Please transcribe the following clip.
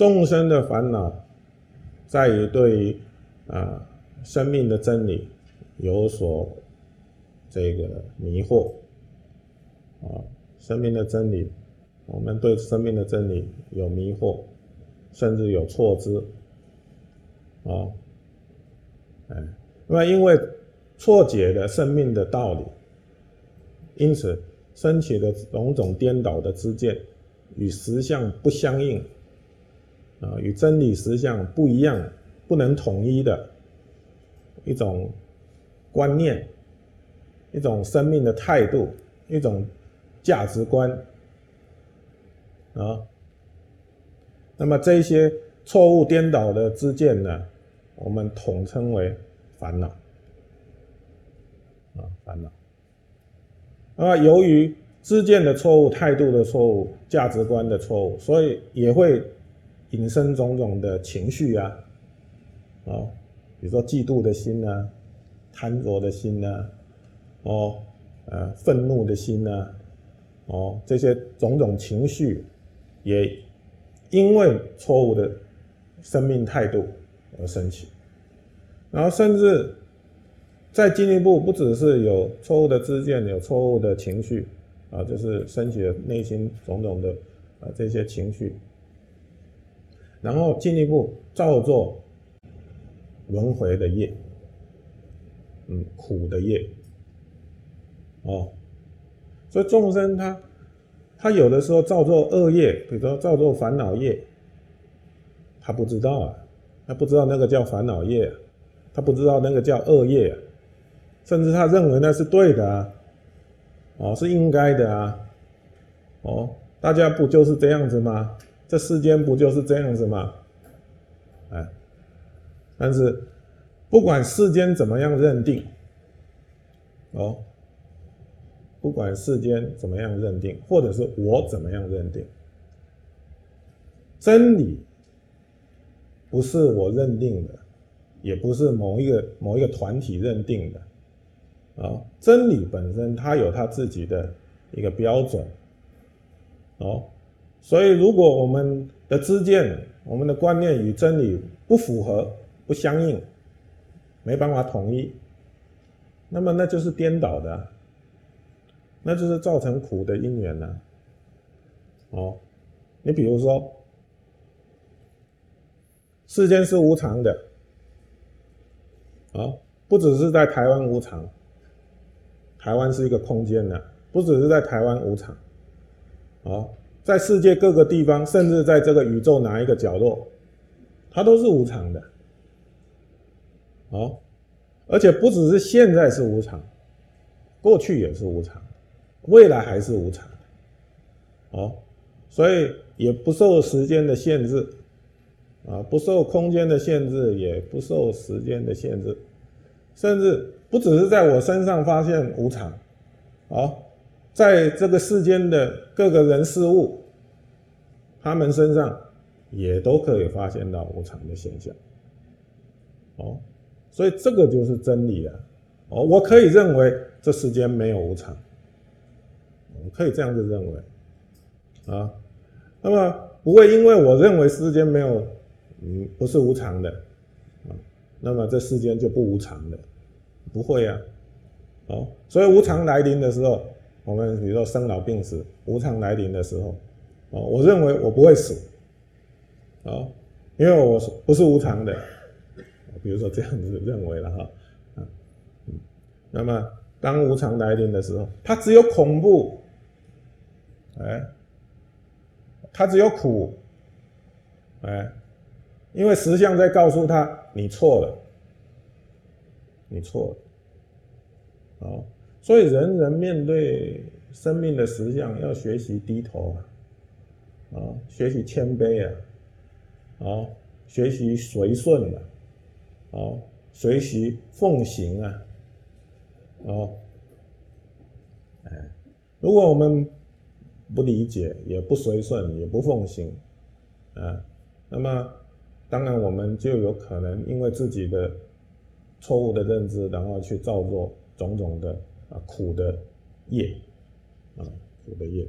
众生的烦恼在于对于啊生命的真理有所这个迷惑啊，生命的真理，我们对生命的真理有迷惑，甚至有错知啊，哎，那么因为错解了生命的道理，因此升起的种种颠倒的知见，与实相不相应。啊，与真理实相不一样、不能统一的一种观念、一种生命的态度、一种价值观啊。那么这些错误颠倒的知见呢，我们统称为烦恼啊，烦恼。啊由于知见的错误、态度的错误、价值观的错误，所以也会。引生种种的情绪啊，哦，比如说嫉妒的心呐，贪着的心呐，哦，呃，愤怒的心呐，哦，这些种种情绪，也因为错误的生命态度而升起，然后甚至再进一步，不只是有错误的知见，有错误的情绪啊，就是升起了内心种种的啊这些情绪。然后进一步造作轮回的业，嗯，苦的业，哦，所以众生他他有的时候造作恶业，比如说造作烦恼业，他不知道啊，他不知道那个叫烦恼业，他不知道那个叫恶业，甚至他认为那是对的啊，哦，是应该的啊，哦，大家不就是这样子吗？这世间不就是这样子吗？哎，但是不管世间怎么样认定，哦，不管世间怎么样认定，或者是我怎么样认定，真理不是我认定的，也不是某一个某一个团体认定的，啊，真理本身它有它自己的一个标准，哦。所以，如果我们的知见、我们的观念与真理不符合、不相应，没办法统一，那么那就是颠倒的，那就是造成苦的因缘呢。哦，你比如说，世间是无常的，啊，不只是在台湾无常，台湾是一个空间呢，不只是在台湾无常，啊。在世界各个地方，甚至在这个宇宙哪一个角落，它都是无常的。哦，而且不只是现在是无常，过去也是无常，未来还是无常。哦，所以也不受时间的限制，啊，不受空间的限制，也不受时间的限制，甚至不只是在我身上发现无常，啊。在这个世间的各个人事物，他们身上也都可以发现到无常的现象。哦，所以这个就是真理啊！哦，我可以认为这世间没有无常，我可以这样子认为啊。那么不会因为我认为世间没有，嗯，不是无常的啊，那么这世间就不无常的，不会啊。哦，所以无常来临的时候。我们比如说生老病死无常来临的时候，哦，我认为我不会死，啊，因为我不是无常的，比如说这样子认为了哈，嗯，那么当无常来临的时候，它只有恐怖，哎，它只有苦，哎，因为实相在告诉他你错了，你错了，好。所以，人人面对生命的实相，要学习低头啊，啊，学习谦卑啊，啊，学习随顺啊，啊，学习奉行啊，啊，哎，如果我们不理解，也不随顺，也不奉行，啊，那么当然我们就有可能因为自己的错误的认知，然后去造作种种的。啊，苦的业，啊，苦的业。